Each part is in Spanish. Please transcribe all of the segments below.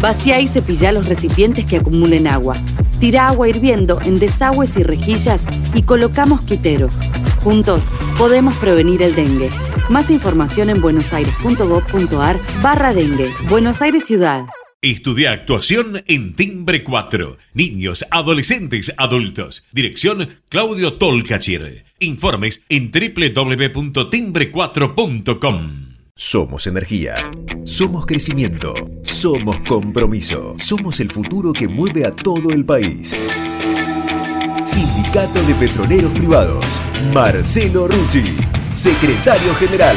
Vacía y cepilla los recipientes que acumulen agua. Tira agua hirviendo en desagües y rejillas y coloca mosquiteros. Juntos podemos prevenir el dengue. Más información en buenosaires.gov.ar barra dengue. Buenos Aires Ciudad. Estudia actuación en Timbre 4. Niños, adolescentes, adultos. Dirección Claudio Tolcachir. Informes en www.timbre4.com. Somos energía. Somos crecimiento. Somos compromiso. Somos el futuro que mueve a todo el país. Sindicato de Petroleros Privados. Marcelo Rucci, secretario general.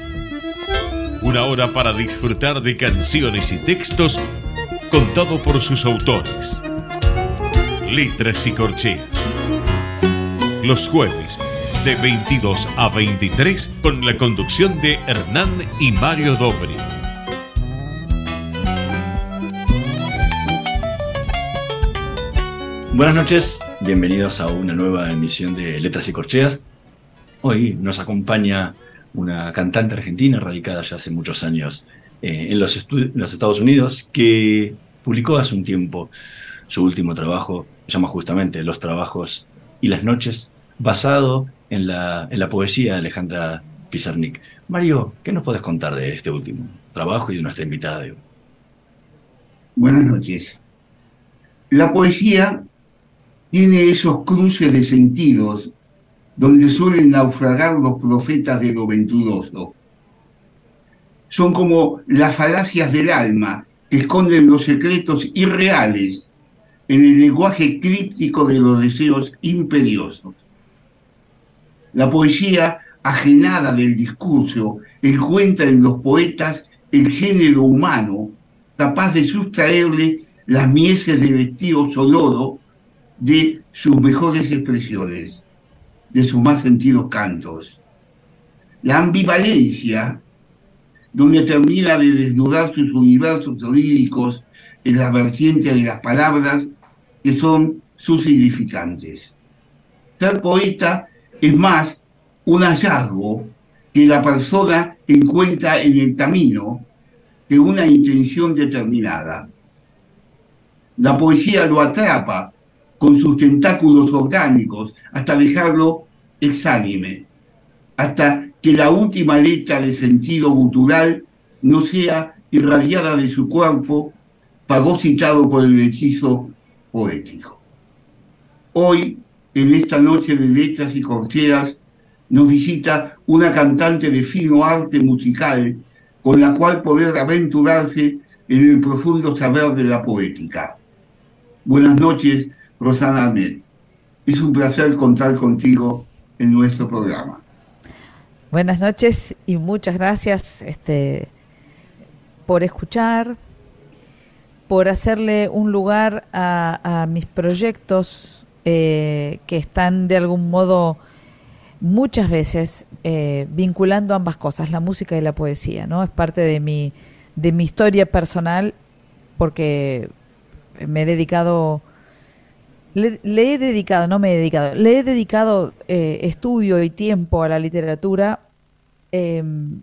una hora para disfrutar de canciones y textos contado por sus autores. Letras y corcheas. Los jueves de 22 a 23 con la conducción de Hernán y Mario Dobri. Buenas noches, bienvenidos a una nueva emisión de Letras y Corcheas. Hoy nos acompaña una cantante argentina radicada ya hace muchos años eh, en, los Estados Unidos, que publicó hace un tiempo su último trabajo, se llama justamente Los Trabajos y las Noches, basado en la, en la poesía de Alejandra Pizarnik. Mario, ¿qué nos puedes contar de este último trabajo y de nuestra invitada? Buenas noches. La poesía tiene esos cruces de sentidos donde suelen naufragar los profetas de lo venturoso. Son como las falacias del alma que esconden los secretos irreales en el lenguaje críptico de los deseos imperiosos. La poesía ajenada del discurso encuentra en los poetas el género humano capaz de sustraerle las mieses de vestido sonoro de sus mejores expresiones de sus más sentidos cantos. La ambivalencia, donde termina de desnudar sus universos oníricos en la vertiente de las palabras que son sus significantes. Ser poeta es más un hallazgo que la persona encuentra en el camino que una intención determinada. La poesía lo atrapa con sus tentáculos orgánicos hasta dejarlo exánime, hasta que la última letra de sentido gutural no sea irradiada de su cuerpo, fagocitado por el hechizo poético. Hoy, en esta noche de letras y corcheas, nos visita una cantante de fino arte musical con la cual poder aventurarse en el profundo saber de la poética. Buenas noches, Rosana Ahmed. Es un placer contar contigo en nuestro programa. Buenas noches y muchas gracias este, por escuchar, por hacerle un lugar a, mis proyectos eh, que están de algún modo muchas veces eh, vinculando ambas cosas, la música y la poesía, ¿no? Es parte de mi, de mi historia personal porque me he dedicado le, he dedicado, no me he dedicado, le he dedicado eh, estudio y tiempo a la literatura, em,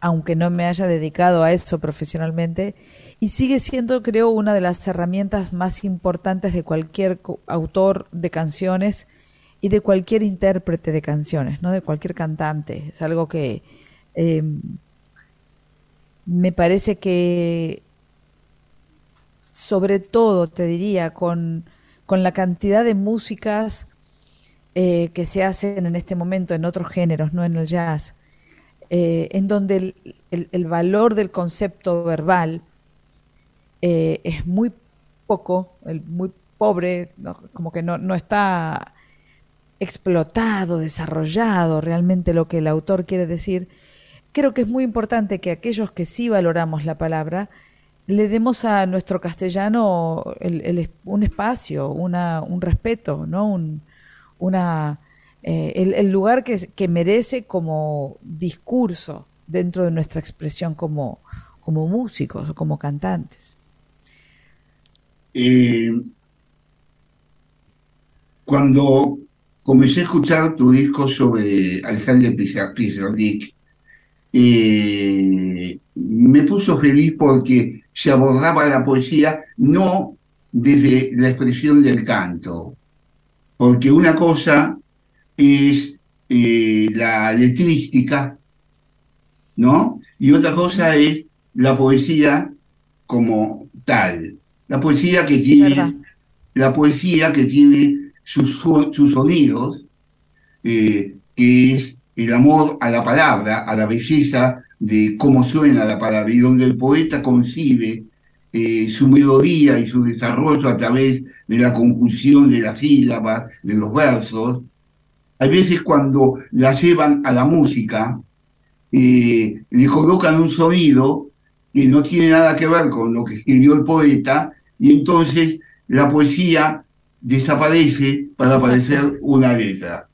aunque no me haya dedicado a eso profesionalmente, y sigue siendo, creo, una de las herramientas más importantes de cualquier autor de canciones y de cualquier intérprete de canciones, ¿no? De cualquier cantante. Es algo que em, me parece que, sobre todo, te diría, con con la cantidad de músicas eh, que se hacen en este momento en otros géneros, no en el jazz, eh, en donde el, valor del concepto verbal eh, es muy poco, muy pobre, como que no, no está explotado, desarrollado realmente lo que el autor quiere decir, creo que es muy importante que aquellos que sí valoramos la palabra, le demos a nuestro castellano un espacio, un respeto, ¿no? Un, eh, el, lugar que, merece como discurso dentro de nuestra expresión como, como músicos o como cantantes. Eh, cuando comencé a escuchar tu disco sobre Alejandro Pizarnik, eh, me puso feliz porque se abordaba la poesía no desde la expresión del canto, porque una cosa es eh, la letrística, ¿no? Y otra cosa es la poesía como tal. La poesía que tiene, la poesía que tiene sus, sus sonidos, eh, que es el amor a la palabra, a la belleza de cómo suena la palabra, y donde el poeta concibe eh, su melodía y su desarrollo a través de la conjunción de las sílabas, de los versos. Hay veces cuando la llevan a la música, eh, le colocan un sonido que no tiene nada que ver con lo que escribió el poeta, y entonces la poesía desaparece para aparecer una letra.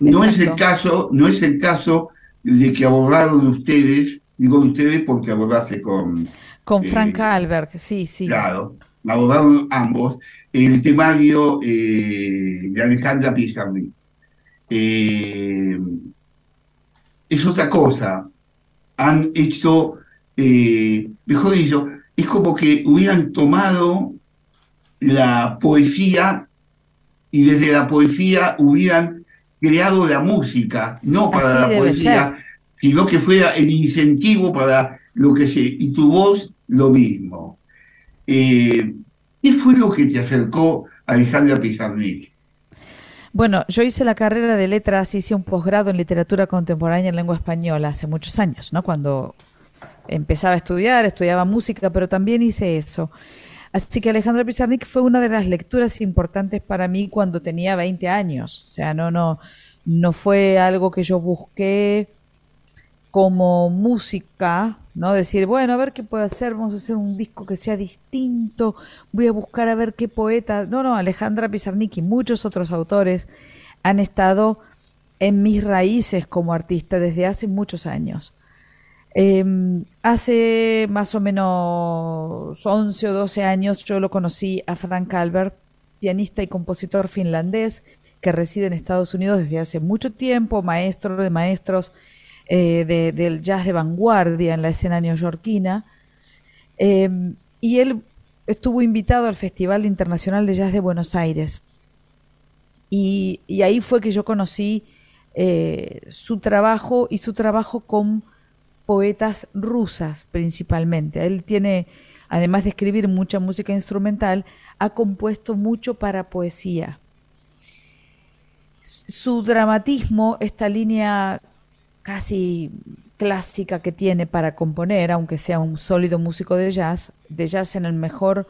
No es el caso, no es el caso de que abordaron ustedes, digo ustedes porque abordaste con... Con eh, Frank Albert, sí, sí. Claro, abordaron ambos el temario eh, de Alejandra Pizarnik. Eh, es otra cosa. Han hecho, mejor dicho, es como que hubieran tomado la poesía y desde la poesía hubieran creado la música, no para la poesía, sino que fuera el incentivo para lo que se... Y tu voz, lo mismo. Eh, ¿Qué fue lo que te acercó a Alejandra Pizarnik? Bueno, yo hice la carrera de letras, hice un posgrado en literatura contemporánea en lengua española hace muchos años, ¿no? Cuando empezaba a estudiar, estudiaba música, pero también hice eso. Así que Alejandra Pizarnik fue una de las lecturas importantes para mí cuando tenía 20 años. O sea, no, no, no fue algo que yo busqué como música, ¿no? Decir, bueno, a ver qué puedo hacer, vamos a hacer un disco que sea distinto, voy a buscar a ver qué poeta. No, no, Alejandra Pizarnik y muchos otros autores han estado en mis raíces como artista desde hace muchos años. Em, hace más o menos 11 o 12 años yo lo conocí a Frank Albert, pianista y compositor finlandés que reside en Estados Unidos desde hace mucho tiempo, maestro de maestros eh, del jazz de vanguardia en la escena neoyorquina. Em, y él estuvo invitado al Festival Internacional de Jazz de Buenos Aires. Y, ahí fue que yo conocí eh, su trabajo y su trabajo con poetas rusas principalmente. Él tiene, además de escribir mucha música instrumental, ha compuesto mucho para poesía. Su dramatismo, esta línea casi clásica que tiene para componer, aunque sea un sólido músico de jazz, de jazz en el mejor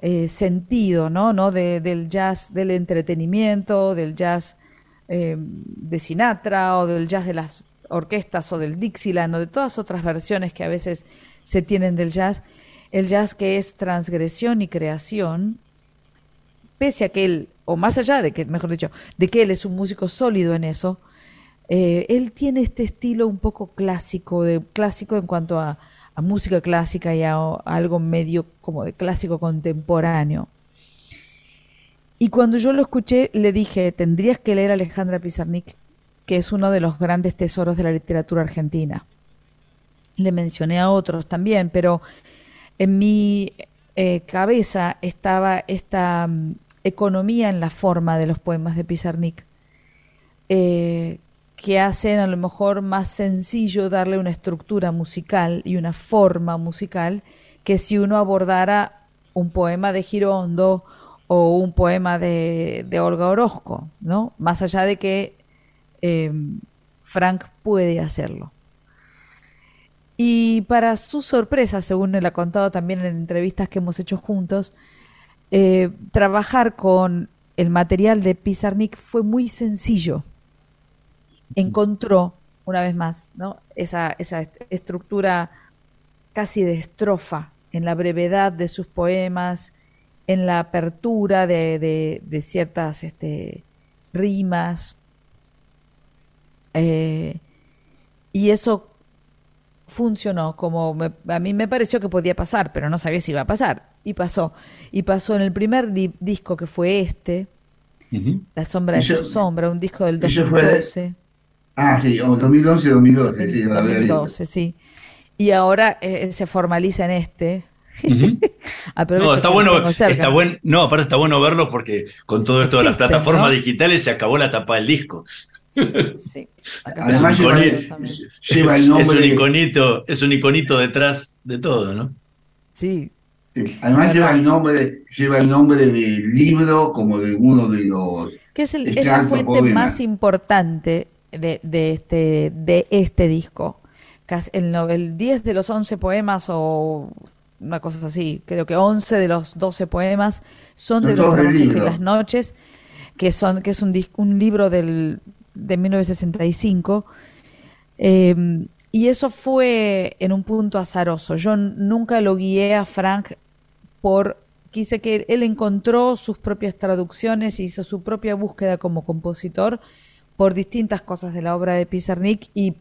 eh, sentido, ¿no? ¿no? del jazz del entretenimiento, del jazz eh, de Sinatra o del jazz de las orquestas o del Dixieland o de todas otras versiones que a veces se tienen del jazz, el jazz que es transgresión y creación, pese a que él, o más allá de que, mejor dicho, de que él es un músico sólido en eso, eh, él tiene este estilo un poco clásico, de clásico en cuanto a, música clásica y a, algo medio como de clásico contemporáneo. Y cuando yo lo escuché, le dije, tendrías que leer a Alejandra Pizarnik que es uno de los grandes tesoros de la literatura argentina. Le mencioné a otros también, pero en mi eh, cabeza estaba esta mm, economía en la forma de los poemas de Pizarnik, eh, que hacen a lo mejor más sencillo darle una estructura musical y una forma musical que si uno abordara un poema de Girondo o un poema de, de Olga Orozco, ¿no? Más allá de que Em, Frank puede hacerlo. Y para su sorpresa, según él ha contado también en entrevistas que hemos hecho juntos, eh, trabajar con el material de Pizarnik fue muy sencillo. Encontró una vez más, ¿no? Esa, esa estructura casi de estrofa en la brevedad de sus poemas, en la apertura de, ciertas este, rimas. Eh, y eso funcionó como a mí me pareció que podía pasar, pero no sabía si iba a pasar. Y pasó. Y pasó en el primer disco que fue este, La sombra de su sombra, un disco del 2012. ah, sí, 2011, 2012, sí, 2012, sí. Y ahora eh, se formaliza en este, no, está bueno, está buen, no, aparte está bueno verlo porque con todo esto de las plataformas digitales se acabó la tapa del disco. Sí. Además lleva, el nombre. Es un, iconito, es un iconito detrás de todo, ¿no? Sí. Además lleva el nombre, lleva el nombre del libro como de uno de los. Que es, el, la fuente más importante de, de, este, de este disco. El, el 10 de los 11 poemas o una cosa así, creo que 11 de los 12 poemas son, de los y las noches, que, son, que es un, un libro del, de 1965. Em, y eso fue en un punto azaroso. Yo nunca lo guié a Frank por... Quise que él encontró sus propias traducciones, hizo su propia búsqueda como compositor por distintas cosas de la obra de Pizarnik y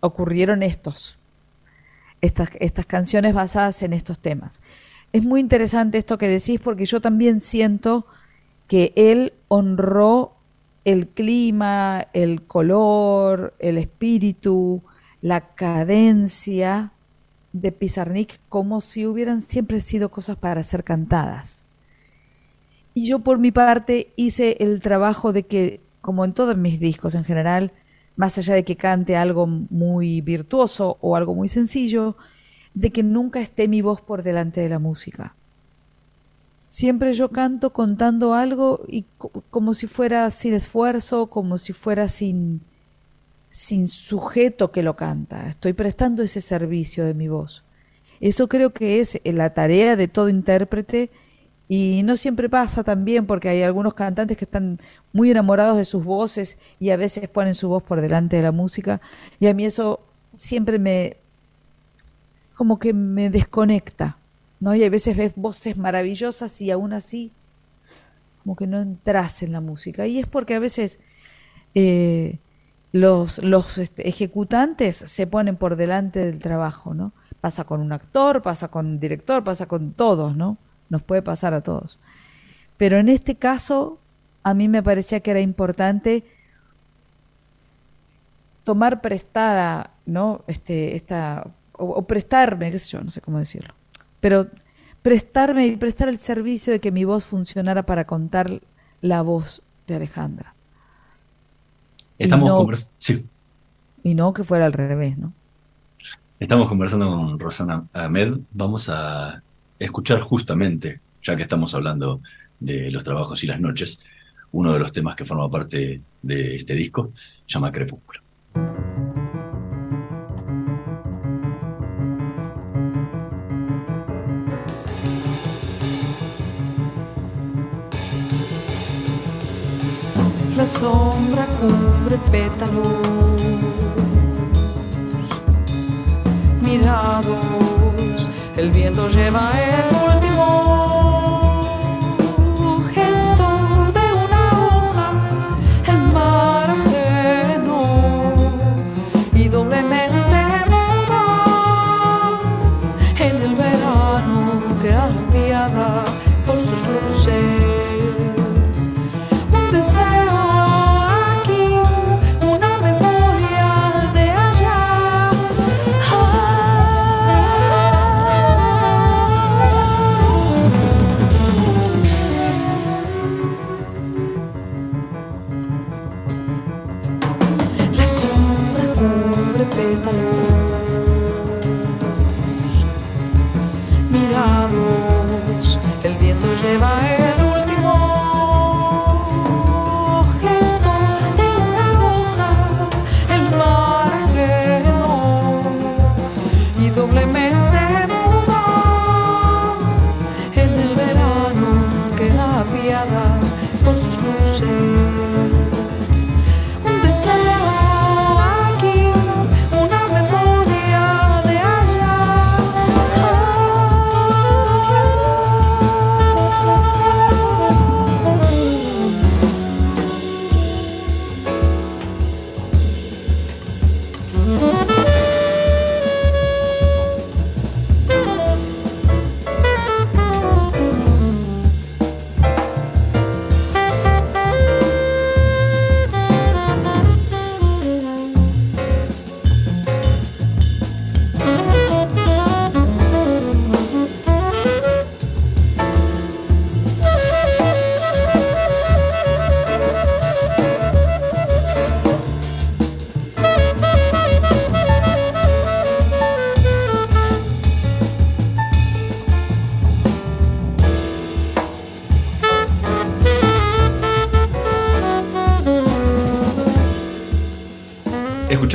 ocurrieron estos estas, estas canciones basadas en estos temas. Es muy interesante esto que decís porque yo también siento que él honró el clima, el color, el espíritu, la cadencia de Pizarnik como si hubieran siempre sido cosas para ser cantadas. Y yo por mi parte hice el trabajo de que, como en todos mis discos en general, más allá de que cante algo muy virtuoso o algo muy sencillo, de que nunca esté mi voz por delante de la música. Siempre yo canto contando algo y como si fuera sin esfuerzo, como si fuera sin, sin sujeto que lo canta. Estoy prestando ese servicio de mi voz. Eso creo que es la tarea de todo intérprete y no siempre pasa también porque hay algunos cantantes que están muy enamorados de sus voces y a veces ponen su voz por delante de la música. Y a mí eso siempre me como que me desconecta. ¿No? Y a veces ves voces maravillosas y aún así como que no entras en la música. Y es porque a veces eh, los, los este, ejecutantes se ponen por delante del trabajo, ¿no? Pasa con un actor, pasa con un director, pasa con todos, ¿no? nos puede pasar a todos. Pero en este caso, a mí me parecía que era importante tomar prestada, ¿no? Este, esta, o, prestarme, qué sé yo, no sé cómo decirlo. Pero prestarme y prestar el servicio de que mi voz funcionara para contar la voz de Alejandra. Estamos conversando. Sí. Y no que fuera al revés, ¿no? Estamos conversando con Rosana Ahmed. Vamos a escuchar justamente, ya que estamos hablando de los trabajos y las noches, uno de los temas que forma parte de este disco, llama Crepúsculo. La sombra cubre pétalos. Mirados el viento lleva el último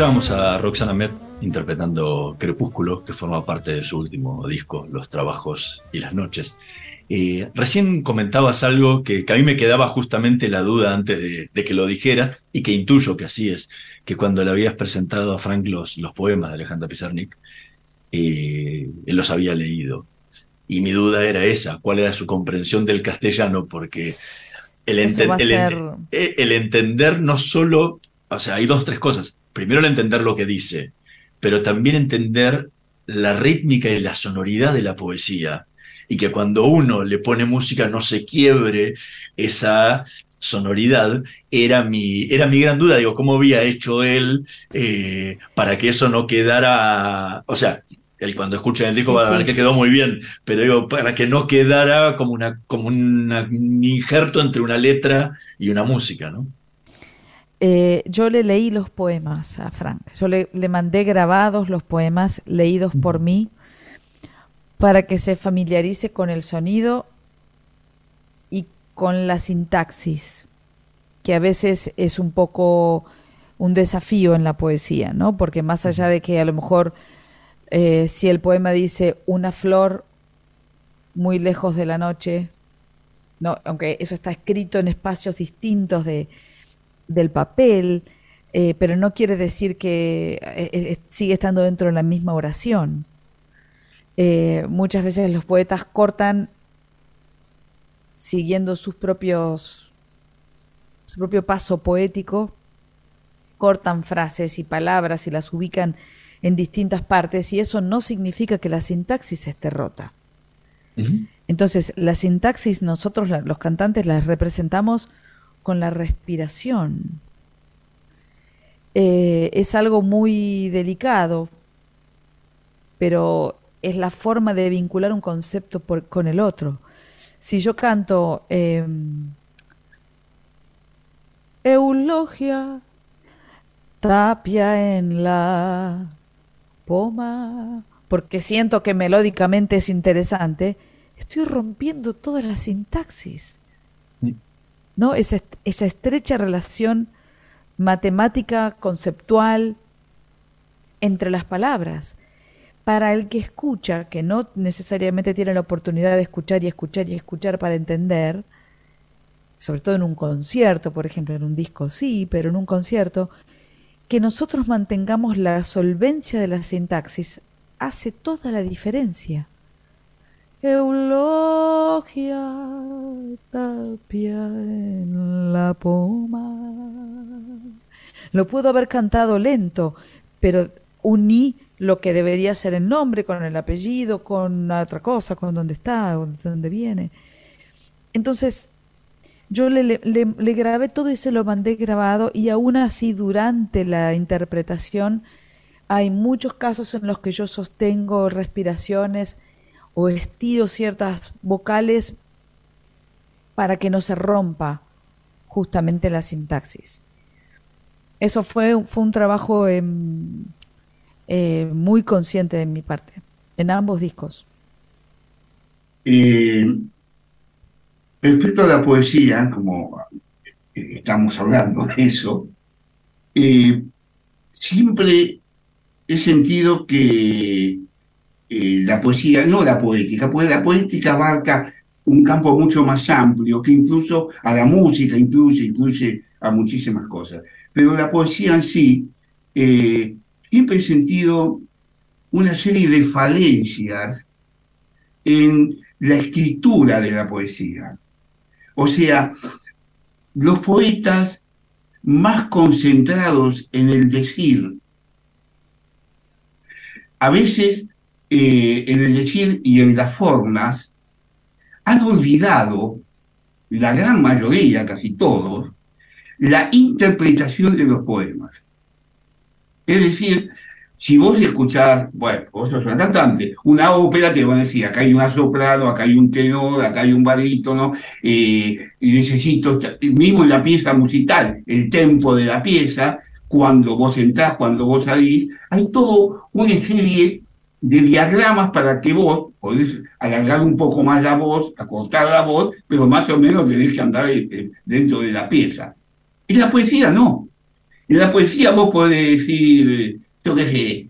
Escuchábamos a Roxana Met interpretando Crepúsculo, que forma parte de su último disco, Los Trabajos y las Noches. Eh, recién comentabas algo que, que, a mí me quedaba justamente la duda antes de, de, que lo dijeras y que intuyo que así es, que cuando le habías presentado a Frank los, los poemas de Alejandra Pizarnik, eh, él los había leído. Y mi duda era esa, cuál era su comprensión del castellano, porque el, ente el, ser... El entender no solo, o sea, hay dos, tres cosas. Primero el entender lo que dice, pero también entender la rítmica y la sonoridad de la poesía y que cuando uno le pone música no se quiebre esa sonoridad, era mi, era mi gran duda, digo, ¿cómo había hecho él eh, para que eso no quedara, o sea, él cuando escucha el disco sí, va a ver sí. que quedó muy bien, pero digo, para que no quedara como, una, como una, un injerto entre una letra y una música, ¿no? Eh, yo le leí los poemas a Frank, yo le, le mandé grabados los poemas leídos por mí para que se familiarice con el sonido y con la sintaxis, que a veces es un poco un desafío en la poesía, ¿no? Porque más allá de que a lo mejor eh, si el poema dice una flor muy lejos de la noche, no, aunque eso está escrito en espacios distintos de, del papel, eh, pero no quiere decir que eh, sigue estando dentro de la misma oración. Eh, muchas veces los poetas cortan siguiendo sus propios su propio paso poético cortan frases y palabras y las ubican en distintas partes y eso no significa que la sintaxis esté rota. Uh -huh. Entonces, la sintaxis nosotros los cantantes las representamos con la respiración. Eh, es algo muy delicado, pero es la forma de vincular un concepto con el otro. Si yo canto eh, Eulogia, tapia en la poma, porque siento que melódicamente es interesante, estoy rompiendo toda la sintaxis. ¿No? Esa, esa estrecha relación matemática, conceptual, entre las palabras para el que escucha, que no necesariamente tiene la oportunidad de escuchar y escuchar y escuchar para entender, sobre todo en un concierto, por ejemplo, en un disco sí, pero en un concierto, que nosotros mantengamos la solvencia de la sintaxis hace toda la diferencia. Eulogia tapia en la poma. Lo puedo haber cantado lento, pero uní lo que debería ser el nombre con el apellido, con otra cosa, con dónde está, con dónde viene. Entonces, yo le, le, le, grabé todo y se lo mandé grabado y aún así durante la interpretación hay muchos casos en los que yo sostengo respiraciones o estiro ciertas vocales para que no se rompa justamente la sintaxis. Eso fue, fue un trabajo en, eh, muy consciente de mi parte, en ambos discos. Eh, respecto a la poesía, como estamos hablando de eso, eh, siempre he sentido que eh, la poesía, no la poética, pues la poética abarca un campo mucho más amplio, que incluso a la música incluye, incluye a muchísimas cosas. Pero la poesía en sí eh, siempre he sentido una serie de falencias en la escritura de la poesía. O sea, los poetas más concentrados en el decir, a veces eh, en el decir y en las formas, han olvidado, la gran mayoría, casi todos, la interpretación de los poemas. Es decir, si vos escuchás, bueno, vos sos una cantante, una ópera te van a decir, acá hay un soprano, acá hay un tenor, acá hay un barítono, eh, necesito, mismo en la pieza musical, el tempo de la pieza, cuando vos entrás, cuando vos salís, hay todo una serie de diagramas para que vos podés alargar un poco más la voz, acortar la voz, pero más o menos tenés que andar eh, dentro de la pieza. En la poesía no. En la poesía vos podés decir, yo qué sé,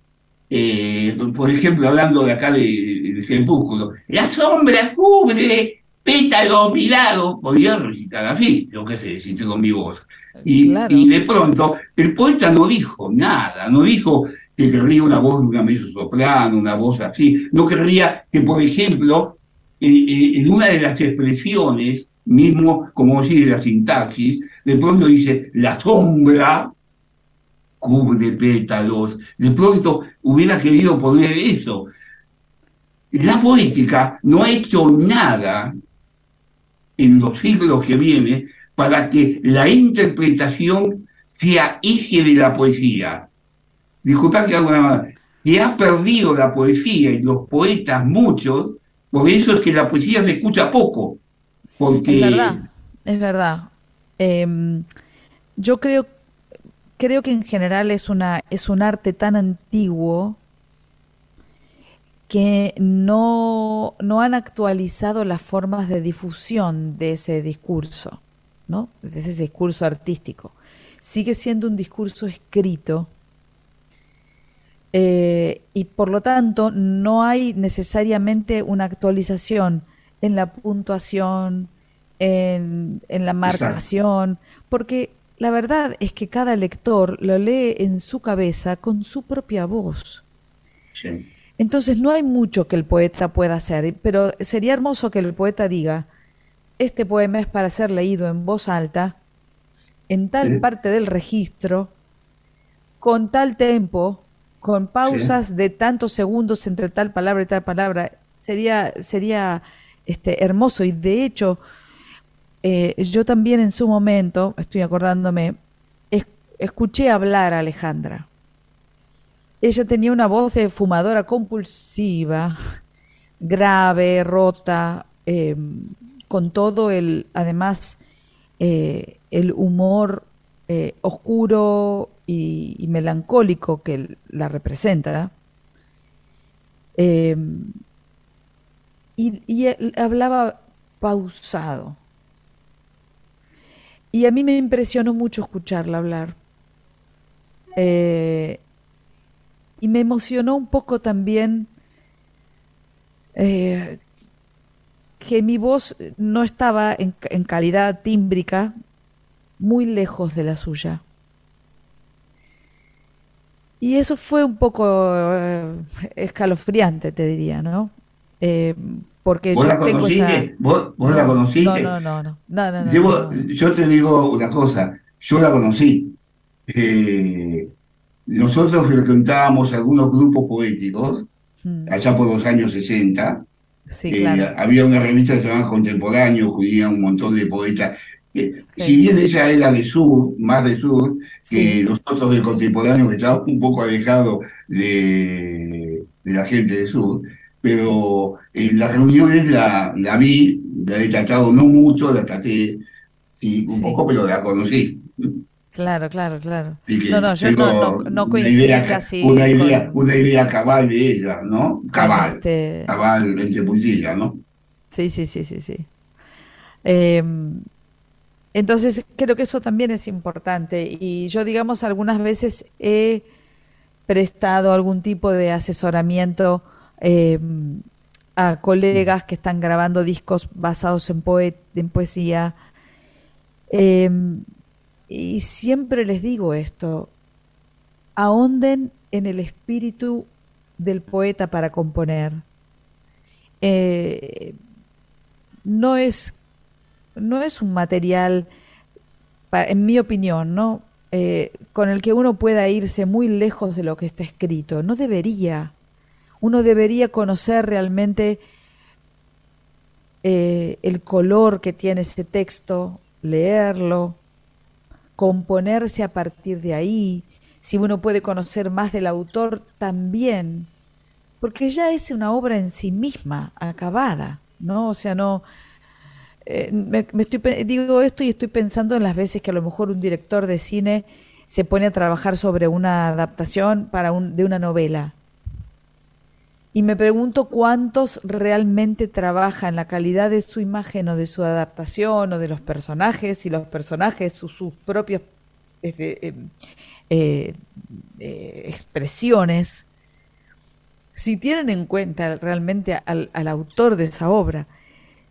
eh, por ejemplo, hablando de acá del de, crepúsculo, la sombra cubre pétalo mirado, podía recitar así, yo qué sé, decirte con mi voz. Y, Claro. y de pronto, el poeta no dijo nada, no dijo que querría una voz de una mezzo soprano, una voz así, no querría que, por ejemplo, eh, eh, en una de las expresiones, mismo como decir de la sintaxis, de pronto dice la sombra cubre pétalos, de pronto hubiera querido poner eso. La poética no ha hecho nada en los siglos que vienen para que la interpretación sea eje de la poesía. Disculpad que hago una que ha perdido la poesía y los poetas muchos, por eso es que la poesía se escucha poco. Porque Es verdad, es verdad. Em, yo creo, creo que en general es una, es un arte tan antiguo que no, no han actualizado las formas de difusión de ese discurso, ¿no? De ese discurso artístico. Sigue siendo un discurso escrito eh, y por lo tanto no hay necesariamente una actualización en la puntuación, en, en la marcación, porque la verdad es que cada lector lo lee en su cabeza con su propia voz. Sí. Entonces no hay mucho que el poeta pueda hacer, pero sería hermoso que el poeta diga, este poema es para ser leído en voz alta, en tal Sí. parte del registro, con tal tempo, con pausas de tantos segundos entre tal palabra y tal palabra. Sería, sería este, hermoso y de hecho eh, yo también en su momento, estoy acordándome, es- escuché hablar a Alejandra. Ella tenía una voz de fumadora compulsiva, grave, rota, eh, con todo el, además, eh, el humor eh, oscuro y, melancólico que la representa. Y, y él hablaba pausado. Y a mí me impresionó mucho escucharla hablar. Eh, y me emocionó un poco también eh, que mi voz no estaba en, en calidad tímbrica muy lejos de la suya. Y eso fue un poco eh, escalofriante, te diría, ¿no? Eh, porque ¿Vos yo la esta- conociste? ¿Vos, la conociste? No, no, no, no, no, yo te digo una cosa, yo la conocí. Eh, nosotros frecuentábamos algunos grupos poéticos Mm, allá por los años 60. Sí, Eh, claro. había una revista llamaba Contemporáneo, que unía un montón de poetas. Eh, Sí. Si bien ella era de sur, más de sur, que nosotros de Contemporáneo que estábamos un poco alejados de, de la gente de sur, pero en las reuniones la, la vi, la he tratado no mucho, la traté sí, un Sí. poco, pero la conocí. Claro, claro, claro. Que No, no, yo no, no, no una coincidí idea, casi una idea, con- una idea cabal de ella, ¿no? Cabal, este- cabal entre puntillas, ¿no? Sí, sí, sí, sí, sí. Eh, entonces, creo que eso también es importante. Y yo, digamos, algunas veces he prestado algún tipo de asesoramiento eh, a colegas que están grabando discos basados en, poe- en poesía. Eh, y siempre les digo esto, ahonden en el espíritu del poeta para componer. Eh, no es no es un material, en mi opinión, ¿no? Eh, con el que uno pueda irse muy lejos de lo que está escrito. No debería. Uno debería conocer realmente eh, el color que tiene ese texto, leerlo, componerse a partir de ahí. Si uno puede conocer más del autor, también. Porque ya es una obra en sí misma, acabada, ¿no? O sea, no. Eh, me, digo esto y estoy pensando en las veces que a lo mejor un director de cine se pone a trabajar sobre una adaptación para un, de una novela. Y me pregunto cuántos realmente trabajan la calidad de su imagen o de su adaptación o de los personajes y los personajes sus, sus propios eh, eh, eh, expresiones, si tienen en cuenta realmente al, al autor de esa obra,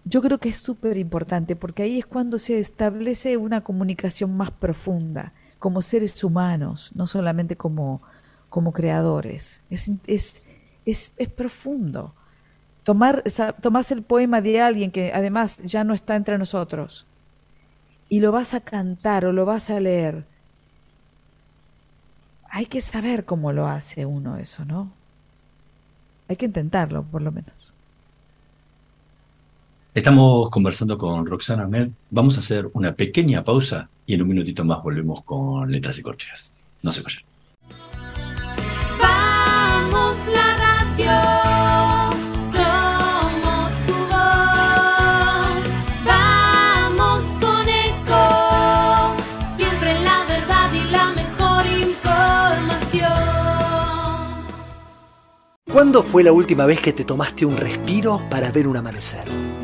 yo creo que es súper importante porque ahí es cuando se establece una comunicación más profunda, como seres humanos, no solamente como, como creadores. Es, es, es, es profundo. Tomar, tomás el poema de alguien que además ya no está entre nosotros y lo vas a cantar o lo vas a leer. Hay que saber cómo lo hace uno eso, ¿no? Hay que intentarlo, por lo menos. Estamos conversando con Roxana Ahmed. Vamos a hacer una pequeña pausa y en un minutito más volvemos con Letras y Corcheas. No se vayan. Vamos la radio, somos tu voz. Vamos con eco, siempre la verdad y la mejor información. ¿Cuándo fue la última vez que te tomaste un respiro para ver un amanecer?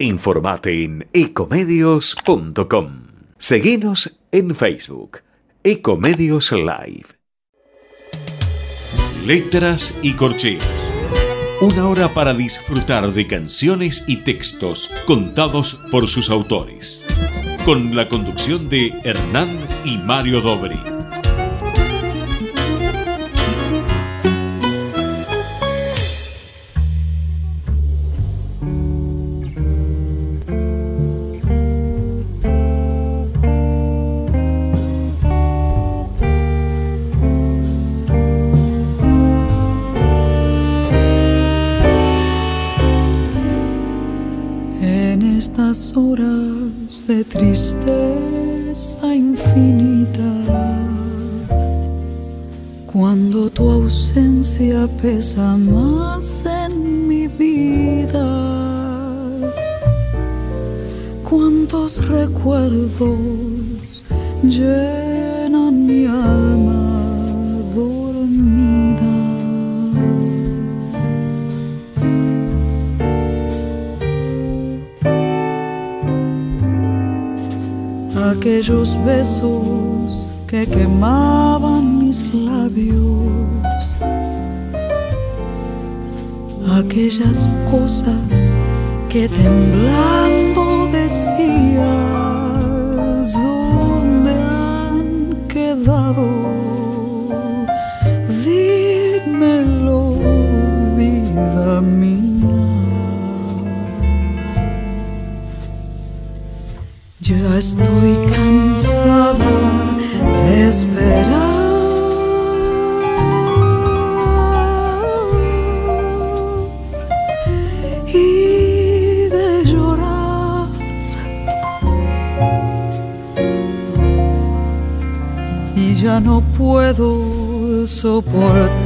Informate en ecomedios.com. Seguinos en Facebook. Ecomedios Live. Letras y corcheas. Una hora para disfrutar de canciones y textos contados por sus autores. Con la conducción de Hernán y Mario Dobri. Horas de tristeza infinita, cuando tu ausencia pesa más en mi vida, cuántos recuerdos aquellos besos que quemaban mis labios, aquellas cosas que temblando decías, ¿dónde han quedado? Dímelo, vida mía. Estoy cansada de esperar. Y de llorar. Y ya no puedo soportar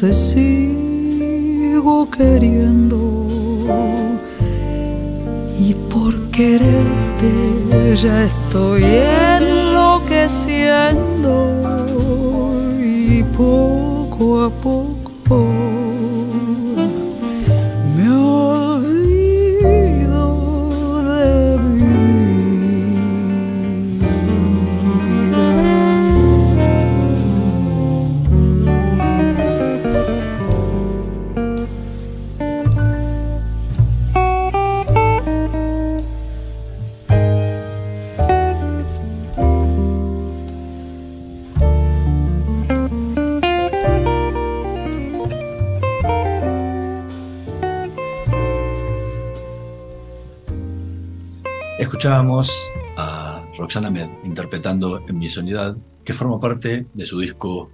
te sigo queriendo. Y por quererte ya estoy enloqueciendo. Y poco a poco escuchábamos a Roxana Med interpretando En mi soledad, que forma parte de su disco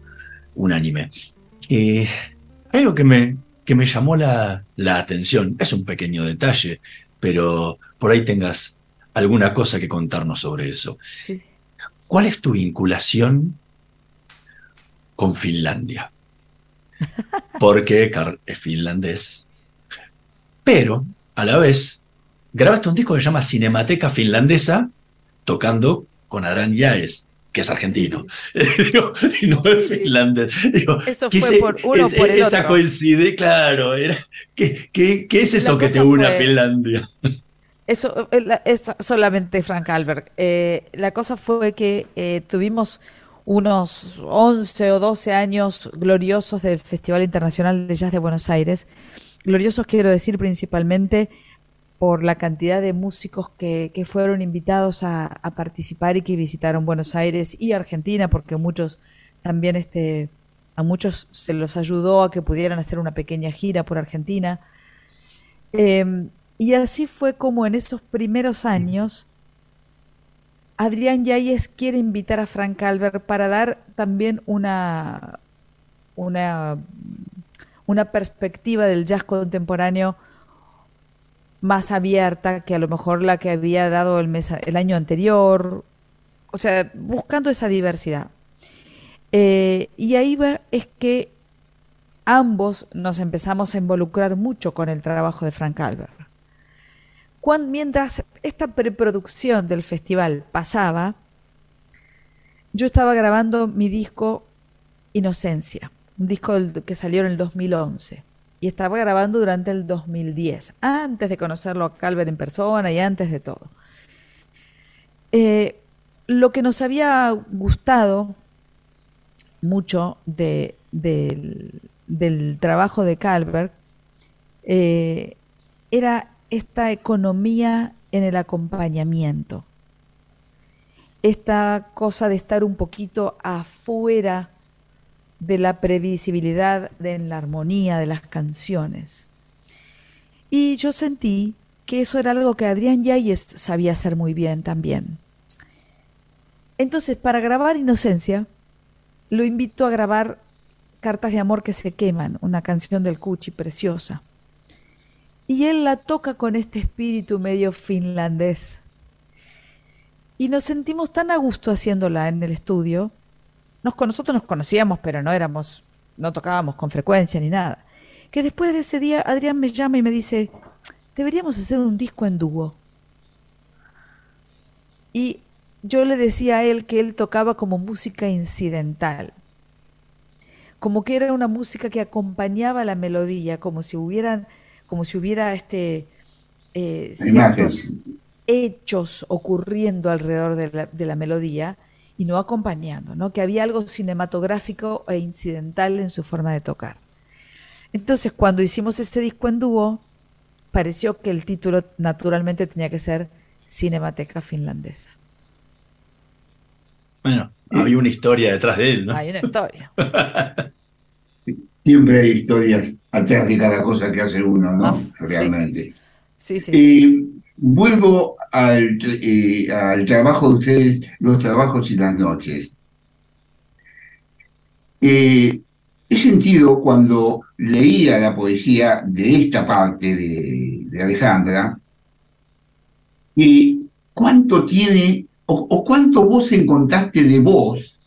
Unánime. Eh, hay algo que me, que me llamó la, la atención, es un pequeño detalle, pero por ahí tengas alguna cosa que contarnos sobre eso. Sí. ¿Cuál es tu vinculación con Finlandia? Porque Carl es finlandés, pero a la vez grabaste un disco que se llama Cinemateca Finlandesa, tocando con Adrián Yaez, que es argentino. Digo, y no es finlandés. Digo, Eso ¿qué fue se- por uno o por el esa otro. coincide, claro. Era, ¿qué, qué, qué es La eso que te une a Finlandia? Eso eh, es solamente Frank Albert. Eh, la cosa fue que eh, tuvimos unos 11 o 12 años gloriosos del Festival Internacional de Jazz de Buenos Aires. Gloriosos quiero decir principalmente por la cantidad de músicos que, que fueron invitados a, a participar y que visitaron Buenos Aires y Argentina, porque muchos también este, a muchos se los ayudó a que pudieran hacer una pequeña gira por Argentina. Eh, y así fue como en esos primeros años Adrián Yáñez quiere invitar a Frank Albert para dar también una, una, una perspectiva del jazz contemporáneo más abierta que a lo mejor la que había dado el, mes, el año anterior, o sea, buscando esa diversidad. Eh, y ahí va, es que ambos nos empezamos a involucrar mucho con el trabajo de Frank Albert. Cuando, mientras esta preproducción del festival pasaba, yo estaba grabando mi disco Inocencia, un disco que salió en el 2011. Y estaba grabando durante el 2010, antes de conocerlo a Calvert en persona y antes de todo. Eh, lo que nos había gustado mucho de- del, trabajo de Calvert eh, era esta economía en el acompañamiento, esta cosa de estar un poquito afuera de la previsibilidad de la armonía de las canciones. Y yo sentí que eso era algo que Adrián Yáñez sabía hacer muy bien también. Entonces, para grabar Inocencia, lo invito a grabar Cartas de Amor que se queman, una canción del Cuchi preciosa. Y él la toca con este espíritu medio finlandés. Y nos sentimos tan a gusto haciéndola en el estudio. Nos, con nosotros nos conocíamos, pero no éramos, no tocábamos con frecuencia ni nada. Que después de ese día Adrián me llama y me dice, deberíamos hacer un disco en dúo. Y yo le decía a él que él tocaba como música incidental, como que era una música que acompañaba la melodía, como si hubieran, como si hubiera este eh, ciertos hechos ocurriendo alrededor de la, de la melodía y no acompañando, ¿no? Que había algo cinematográfico e incidental en su forma de tocar. Entonces, cuando hicimos este disco en dúo, pareció que el título naturalmente tenía que ser Cinemateca Finlandesa. Bueno, había una historia detrás de él, ¿no? Hay una historia. Siempre hay historias atrás de cada cosa que hace uno, ¿no? Ah, Realmente. Sí, sí. Eh, vuelvo al, eh, al trabajo de ustedes, los trabajos y las noches. Eh, he sentido cuando leía la poesía de esta parte de, de Alejandra, y cuánto tiene o, o cuánto vos encontraste de vos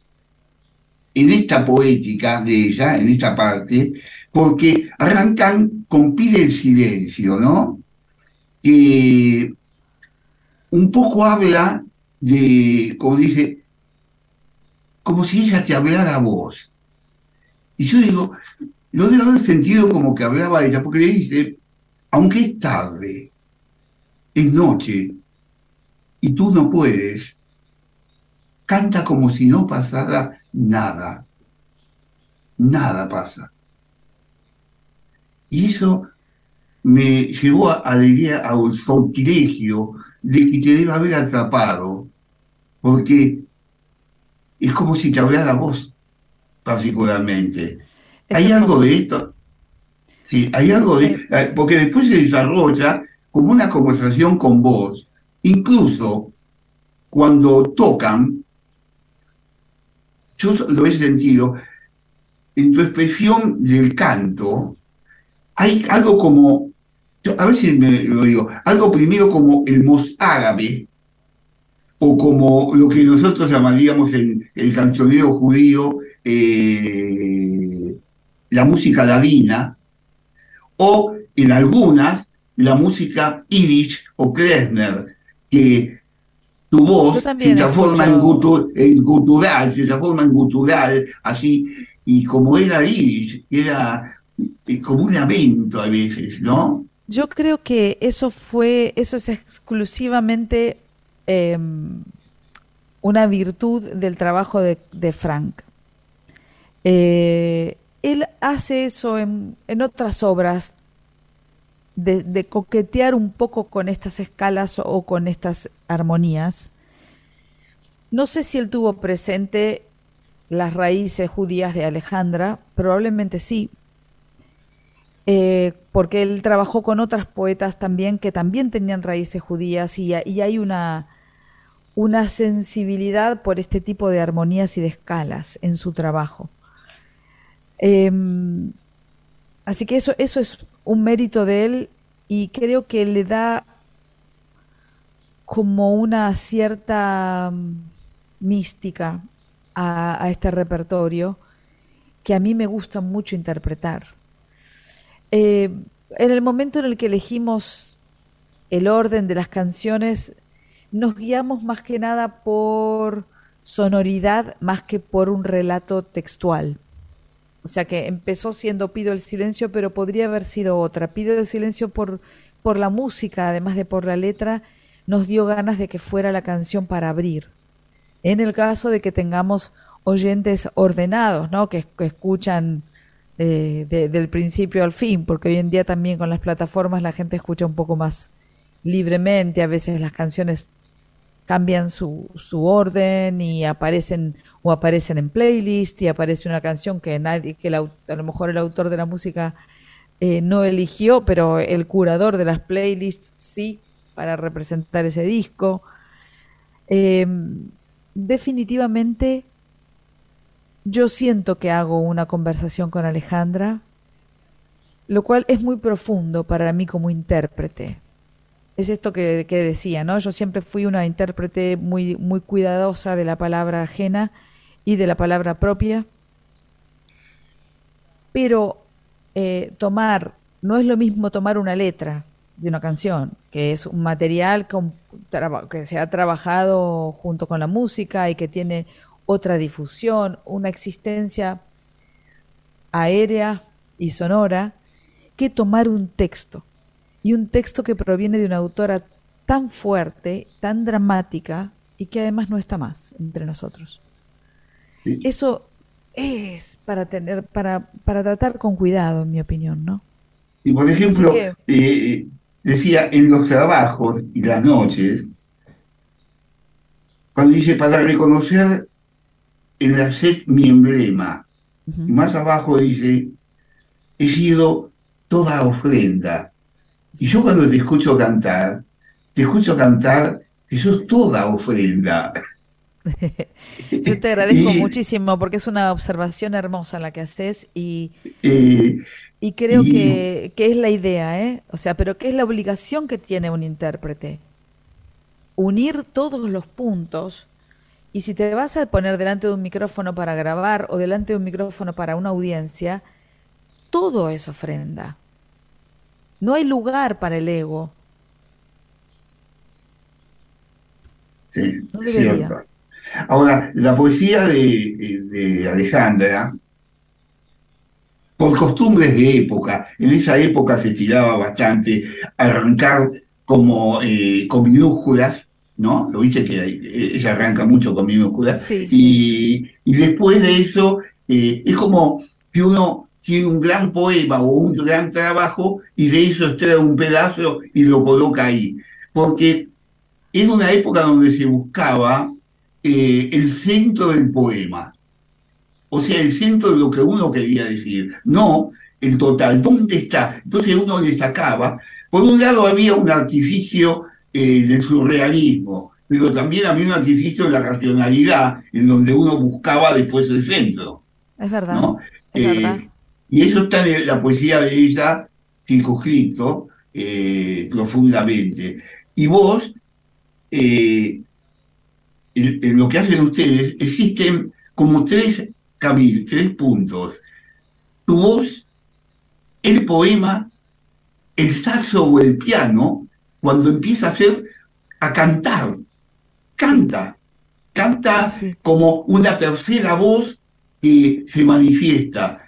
en esta poética de ella, en esta parte, porque arrancan con Pide el silencio, ¿no? Que un poco habla de, como dice, como si ella te hablara a vos. Y yo digo, lo debe haber sentido como que hablaba ella, porque le dice, aunque es tarde, es noche, y tú no puedes, canta como si no pasara nada. Nada pasa. Y eso me llevó a, a la idea, a un sortilegio de que te debe haber atrapado, porque es como si te hablara vos, particularmente. ¿Hay algo de esto? Sí, hay algo de... Eh, Porque después se desarrolla como una conversación con vos, incluso cuando tocan, yo lo he sentido, en tu expresión del canto, hay algo como, a ver si me lo digo, algo primero como el mozárabe, o como lo que nosotros llamaríamos en el cancionero judío eh, la música ladina, o en algunas la música Yiddish o Klezmer, que tu voz se transforma en, gutural, se transforma en gutural, así, y como era Yiddish, era eh, como un lamento a veces, ¿no? Yo creo que eso fue, eso es exclusivamente em, una virtud del trabajo de, Frank. Eh, él hace eso en, otras obras, de, coquetear un poco con estas escalas o con estas armonías. No sé si él tuvo presente las raíces judías de Alejandra, probablemente sí, eh, porque él trabajó con otras poetas también que también tenían raíces judías y, hay una, una sensibilidad por este tipo de armonías y de escalas en su trabajo. Em, así que eso, eso es un mérito de él y creo que le da como una cierta mm, mística a, este repertorio que a mí me gusta mucho interpretar. Eh, en el momento en el que elegimos el orden de las canciones, nos guiamos más que nada por sonoridad más que por un relato textual. O sea que empezó siendo Pido el silencio, pero podría haber sido otra. Pido el silencio por, por la música, además de por la letra, nos dio ganas de que fuera la canción para abrir. En el caso de que tengamos oyentes ordenados, ¿no? que, escuchan eh, del principio al fin, porque hoy en día también con las plataformas la gente escucha un poco más libremente, a veces las canciones cambian su, su orden y aparecen o aparecen en playlist y aparece una canción que nadie, que a lo mejor el autor de la música eh, no eligió, pero el curador de las playlists sí, para representar ese disco. Em, definitivamente yo siento que hago una conversación con Alejandra, lo cual es muy profundo para mí como intérprete es esto que, decía, ¿no? Yo siempre fui una intérprete muy, muy cuidadosa de la palabra ajena y de la palabra propia. Pero eh, tomar, no es lo mismo tomar una letra de una canción, que es un material que se ha trabajado junto con la música y que tiene otra difusión, una existencia aérea y sonora, que tomar un texto y un texto que proviene de una autora tan fuerte, tan dramática y que además no está más entre nosotros. Eso es para tener, para, para tratar con cuidado, en mi opinión, ¿no? Y por ejemplo, eh, decía en los trabajos y las noches, cuando dice para reconocer en la sed mi emblema, y más abajo dice, he sido toda ofrenda y yo cuando te escucho cantar, te escucho cantar que sos toda ofrenda. yo te agradezco muchísimo porque es una observación hermosa la que haces y, eh, y creo que, que, es la idea, ¿eh? O sea, pero ¿qué es la obligación que tiene un intérprete? Unir todos los puntos y si te vas a poner delante de un micrófono para grabar o delante de un micrófono para una audiencia, todo es ofrenda. No hay lugar para el ego. Sí, cierto. Ahora, la poesía de, Alejandra, por costumbres de época, en esa época se tiraba bastante arrancar como eh, con minúsculas, ¿no? Lo dice que ella arranca mucho con minúsculas. y, y, después de eso, eh, es como que uno tiene un gran poema o un gran trabajo y de eso extrae un pedazo y lo coloca ahí. Porque era una época donde se buscaba eh, el centro del poema. O sea, el centro de lo que uno quería decir. No el total. ¿Dónde está? Entonces uno le sacaba. Por un lado había un artificio eh, del surrealismo, pero también había un artificio en la racionalidad, en donde uno buscaba después el centro. Es verdad. ¿no? Es Eh, verdad. y eso está en la poesía de ella circunscrito eh, profundamente. Y vos, eh, en, en lo que hacen ustedes, existen como tres caminos, tres puntos. Tu voz, el poema, el saxo o el piano, cuando empieza a hacer, a cantar. Canta. Canta Sí. como una tercera voz que se manifiesta.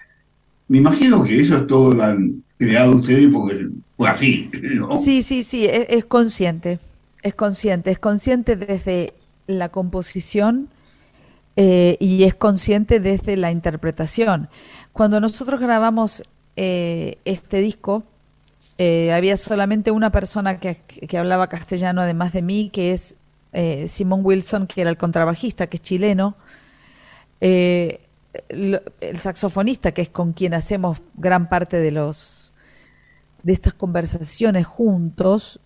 Me imagino que eso es todo lo han creado ustedes porque fue así, ¿no? Sí, sí, sí, e- es, consciente, es consciente, es consciente desde la composición eh, y es consciente desde la interpretación. Cuando nosotros grabamos eh, este disco, eh, había solamente una persona que, que hablaba castellano además de mí, que es eh, Simón Wilson, que era el contrabajista, que es chileno. Eh, lo- el saxofonista, que es con quien hacemos gran parte de los de estas conversaciones juntos,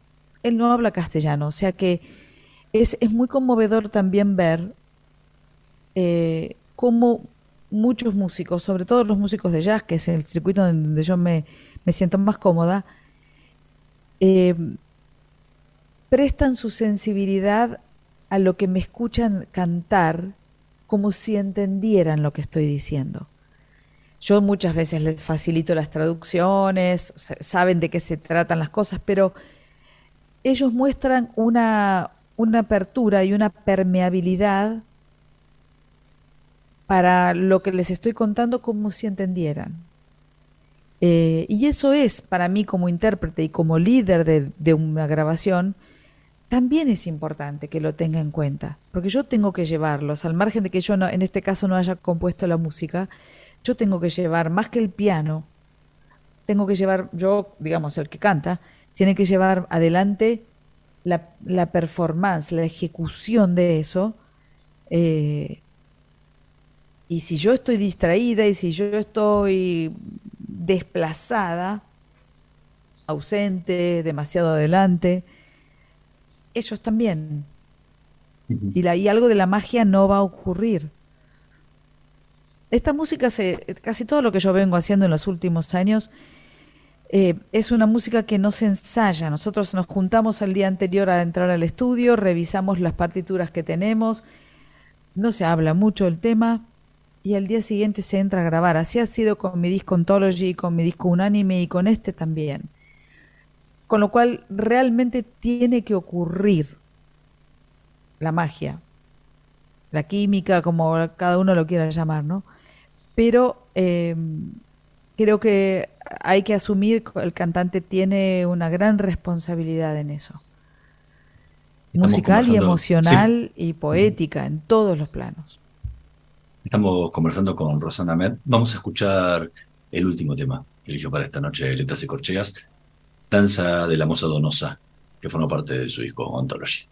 él no habla castellano, o sea que es, es muy conmovedor también ver eh, cómo muchos músicos, sobre todo los músicos de jazz, que es el circuito donde yo me, me siento más cómoda, eh, prestan su sensibilidad a lo que me escuchan cantar como si entendieran lo que estoy diciendo. Yo muchas veces les facilito las traducciones, sa- saben de qué se tratan las cosas, pero ellos muestran una, una apertura y una permeabilidad para lo que les estoy contando como si entendieran. Eh, y eso es, para mí como intérprete y como líder de, una grabación, también es importante que lo tenga en cuenta, porque yo tengo que llevarlos, al margen de que yo no, en este caso no haya compuesto la música, yo tengo que llevar más que el piano, tengo que llevar, yo, digamos, el que canta, tiene que llevar adelante la, la performance, la ejecución de eso. eh, y si yo estoy distraída y si yo estoy desplazada, ausente, demasiado adelante, ellos también. Y, la- y algo de la magia no va a ocurrir. Esta música, se, casi todo lo que yo vengo haciendo en los últimos años, eh, es una música que no se ensaya. Nosotros nos juntamos al día anterior a entrar al estudio, revisamos las partituras que tenemos, no se habla mucho del tema y al día siguiente se entra a grabar. Así ha sido con mi disco Ontology, con mi disco Unánime y con este también. Con lo cual realmente tiene que ocurrir la magia, la química, como cada uno lo quiera llamar, ¿no? Pero eh, creo que hay que asumir que el cantante tiene una gran responsabilidad en eso. Estamos Musical y emocional y poética en todos los planos. Estamos conversando con Rosana Med. Vamos a escuchar el último tema que eligió para esta noche Letras y Corcheas, Danza de la Moza Donosa, que formó parte de su disco Ontology.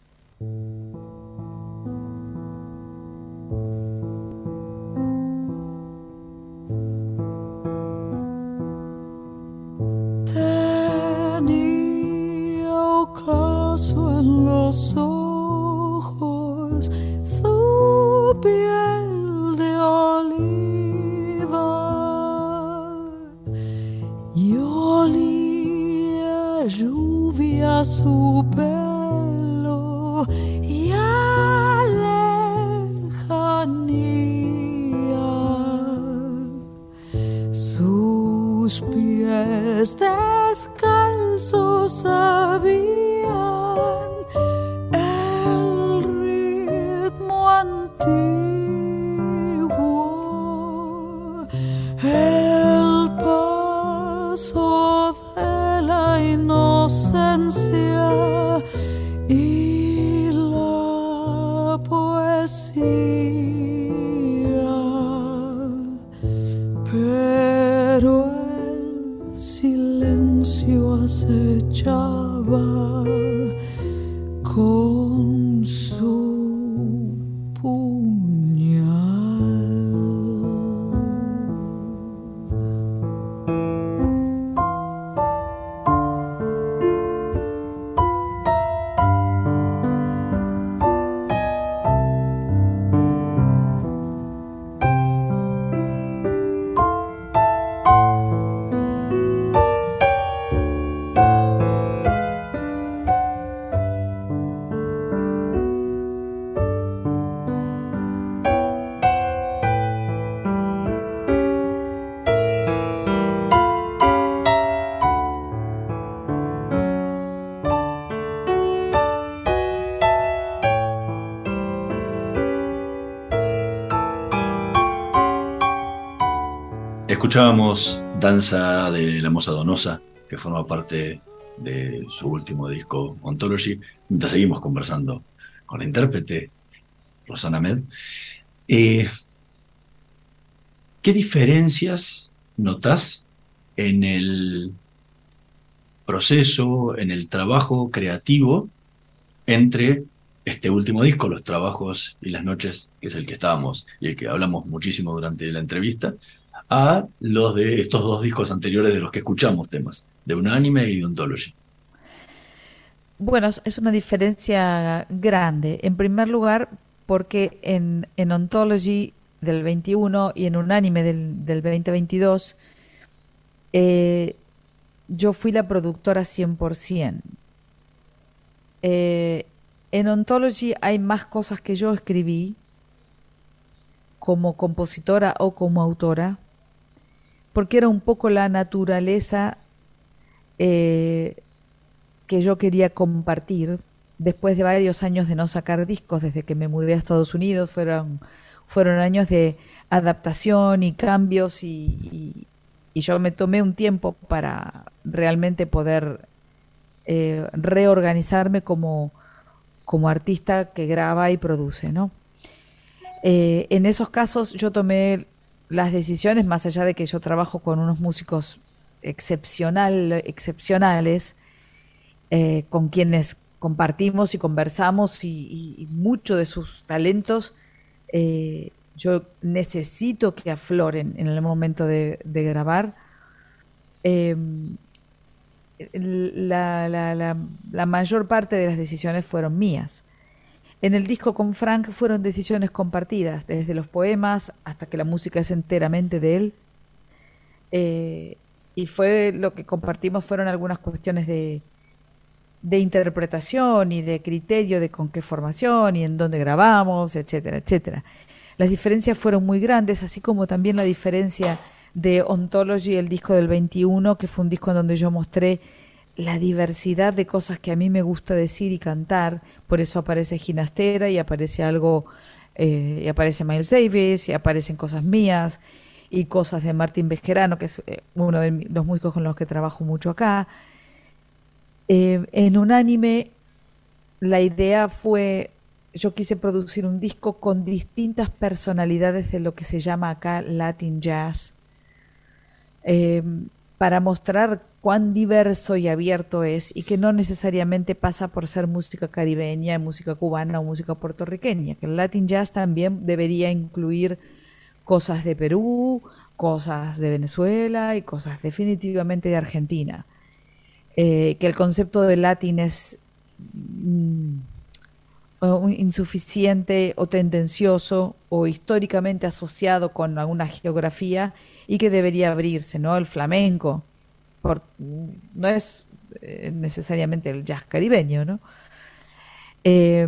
Tenía ocaso en los ojos su piel oliva y olía lluvia su pelo y a lejanía sus pies descalzos sabían Escuchábamos Danza de la Moza Donosa, que forma parte de su último disco Ontology, mientras seguimos conversando con la intérprete Rosana Med. Eh, ¿Qué diferencias notas en el proceso, en el trabajo creativo entre este último disco, Los Trabajos y las Noches, que es el que estábamos y el que hablamos muchísimo durante la entrevista, a los de estos dos discos anteriores de los que escuchamos temas, de Unánime y de Ontology. Bueno, es una diferencia grande. En primer lugar, porque en, en Ontology del 21 y en Unánime del, del 2022, eh, yo fui la productora 100%. Eh, en Ontology hay más cosas que yo escribí como compositora o como autora, porque era un poco la naturaleza eh, que yo quería compartir después de varios años de no sacar discos, desde que me mudé a Estados Unidos, fueron, fueron años de adaptación y cambios y, yo me tomé un tiempo para realmente poder eh, reorganizarme como, como artista que graba y produce, ¿no? Eh, en esos casos yo tomé las decisiones, más allá de que yo trabajo con unos músicos excepcional, excepcionales, eh, con quienes compartimos y conversamos y, mucho de sus talentos eh, yo necesito que afloren en el momento de, grabar. Em, la, mayor parte de las decisiones fueron mías. En el disco con Frank fueron decisiones compartidas, desde los poemas hasta que la música es enteramente de él. Eh, y fue lo que compartimos fueron algunas cuestiones de, interpretación y de criterio de con qué formación y en dónde grabamos, etcétera, etcétera. Las diferencias fueron muy grandes, así como también la diferencia de Ontology, el disco del 21, que fue un disco en donde yo mostré la diversidad de cosas que a mí me gusta decir y cantar, por eso aparece Ginastera y aparece algo, eh, y aparece Miles Davis, y aparecen cosas mías, y cosas de Martín Vesquerano, que es eh, uno de los músicos con los que trabajo mucho acá. Eh, en Unánime, la idea fue, yo quise producir un disco con distintas personalidades de lo que se llama acá Latin Jazz, para mostrar cuán diverso y abierto es y que no necesariamente pasa por ser música caribeña, música cubana o música puertorriqueña, que el Latin Jazz también debería incluir cosas de Perú, cosas de Venezuela y cosas definitivamente de Argentina. Eh, que el concepto de Latin es mm, insuficiente o tendencioso o históricamente asociado con alguna geografía y que debería abrirse, ¿no? El flamenco, no es eh, necesariamente el jazz caribeño, ¿no? Eh,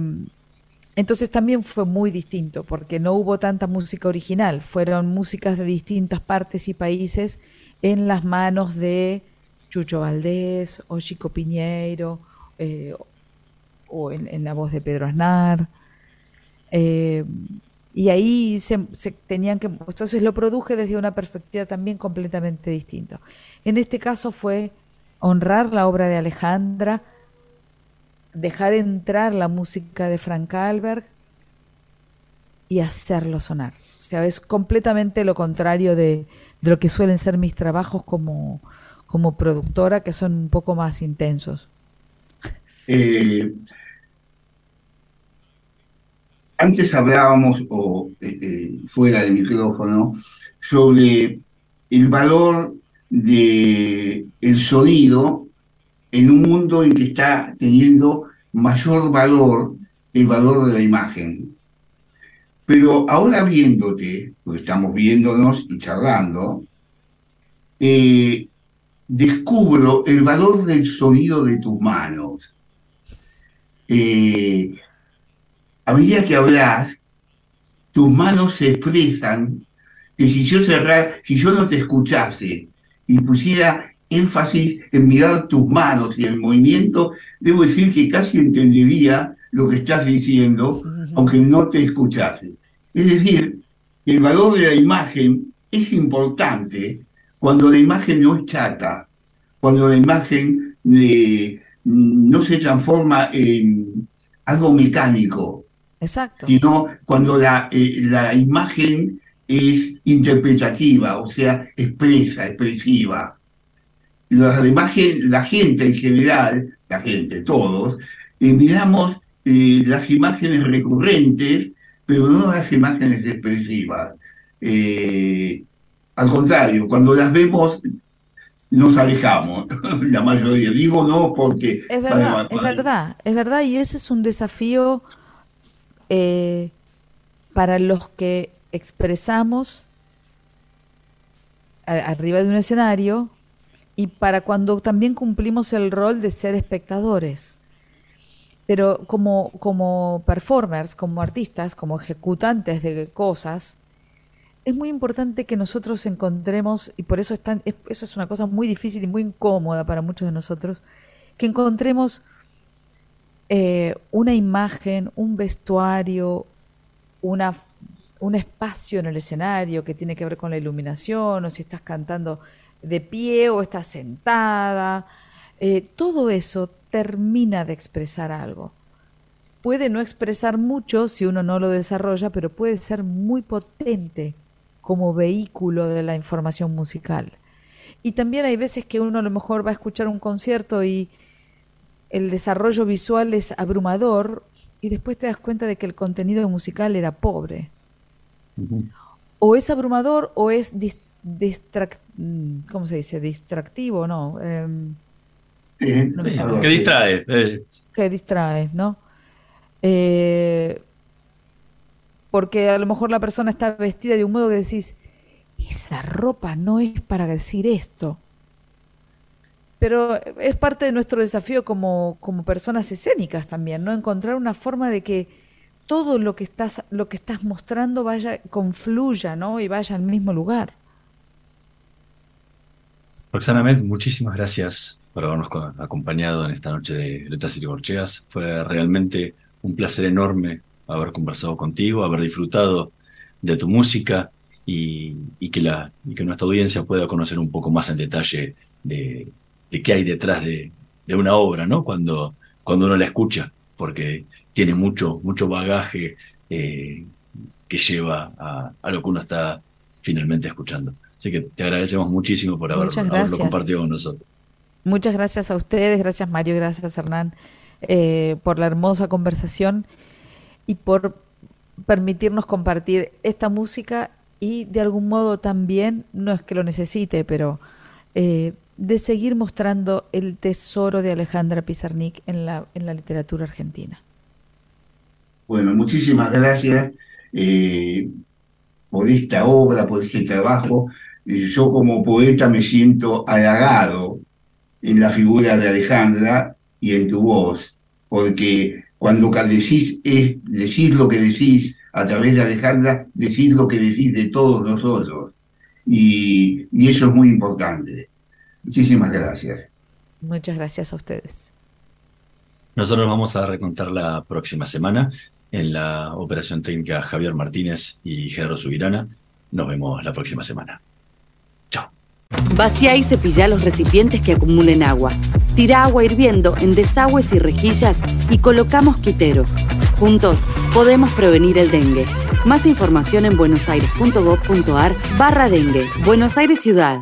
entonces también fue muy distinto, porque no hubo tanta música original, fueron músicas de distintas partes y países en las manos de Chucho Valdés o Chico Piñeiro eh, o en, la voz de Pedro Aznar y ahí se, tenían que entonces lo produje desde una perspectiva también completamente distinta. En este caso fue honrar la obra de Alejandra dejar entrar la música de Frank Alberg y hacerlo sonar. O sea es completamente lo contrario de, lo que suelen ser mis trabajos como como productora que son un poco más intensos. Eh, antes hablábamos, o eh, eh, fuera del micrófono, sobre el valor del el sonido en un mundo en que está teniendo mayor valor el valor de la imagen. Pero ahora viéndote, porque estamos viéndonos y charlando, eh, descubro el valor del sonido de tus manos a medida que hablas, tus manos se expresan que si yo cerrara, si yo no te escuchase y pusiera énfasis en mirar tus manos y el movimiento, debo decir que casi entendería lo que estás diciendo, aunque no te escuchase. Es decir, el valor de la imagen es importante cuando la imagen no es chata, cuando la imagen eh, no se transforma en algo mecánico, Exacto. sino cuando la, eh, la imagen es interpretativa, o sea, expresa, expresiva. La imagen, la gente en general, la gente, todos, eh, miramos eh, las imágenes recurrentes, pero no las imágenes expresivas. Eh, al contrario, cuando las vemos nos alejamos, la mayoría. Digo no porque... Es verdad, es verdad, es verdad, y ese es un desafío eh, para los que expresamos arriba de un escenario y para cuando también cumplimos el rol de ser espectadores. Pero como, como performers, como artistas, como ejecutantes de cosas, es muy importante que nosotros encontremos, y por eso es- eso es una cosa muy difícil y muy incómoda para muchos de nosotros, que encontremos eh, una imagen, un vestuario, un espacio en el escenario que tiene que ver con la iluminación, o si estás cantando de pie o estás sentada. eh, todo eso termina de expresar algo. Puede no expresar mucho si uno no lo desarrolla, pero puede ser muy potente como vehículo de la información musical. Y también hay veces que uno a lo mejor va a escuchar un concierto y el desarrollo visual es abrumador y después te das cuenta de que el contenido musical era pobre. O es abrumador o es dis- distrac- mm, ¿cómo se dice? Distractivo, ¿no? Em, Eh, no me Sí, sale. que distrae. eh, que distrae, ¿no? Eh, porque a lo mejor la persona está vestida de un modo que decís, esa ropa no es para decir esto. Pero es parte de nuestro desafío como, como personas escénicas también, ¿no? Encontrar una forma de que todo lo que estás, lo que estás mostrando vaya, confluya, ¿no? Y vaya al mismo lugar. Roxana Med, muchísimas gracias por habernos co- acompañado en esta noche de Letras y Corcheas. Fue realmente un placer enorme haber conversado contigo, haber disfrutado de tu música y, y que, la, y que nuestra audiencia pueda conocer un poco más en detalle de, de qué hay detrás de, de una obra, ¿no? Cuando, cuando uno la escucha, porque tiene mucho, mucho bagaje eh, que lleva a, a lo que uno está finalmente escuchando. Así que te agradecemos muchísimo por haber, haberlo compartido con nosotros. Muchas gracias a ustedes, gracias Mario, gracias Hernán, eh, por la hermosa conversación y por permitirnos compartir esta música y de algún modo también, no es que lo necesite, pero eh, de seguir mostrando el tesoro de Alejandra Pizarnik en la, en la literatura argentina. Bueno, muchísimas gracias eh, por esta obra, por este trabajo. Eh, Yo como poeta me siento halagado en la figura de Alejandra y en tu voz, porque cuando decís, es, decís lo que decís a través de Alejandra, decís lo que decís de todos nosotros. Y, y eso es muy importante. Muchísimas gracias. Muchas gracias a ustedes. Nosotros vamos a recontar la próxima semana en la operación técnica Javier Martínez y Gerardo Subirana. Nos vemos la próxima semana. Chao. Vacía y cepilla los recipientes que acumulen agua. Tira agua hirviendo en desagües y rejillas y coloca mosquiteros. Juntos podemos prevenir el dengue. Más información en buenosaires.gov.ar barra dengue. Buenos Aires Ciudad.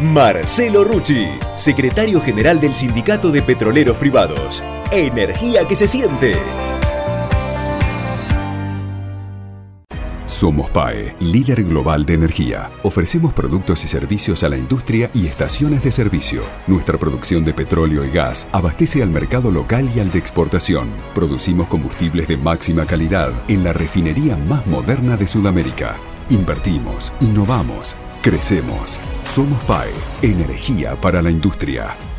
Marcelo Rucci, secretario general del Sindicato de Petroleros Privados. Energía que se siente. Somos PAE, líder global de energía. Ofrecemos productos y servicios a la industria y estaciones de servicio. Nuestra producción de petróleo y gas abastece al mercado local y al de exportación. Producimos combustibles de máxima calidad en la refinería más moderna de Sudamérica. Invertimos, innovamos, crecemos. Somos PAE, energía para la industria.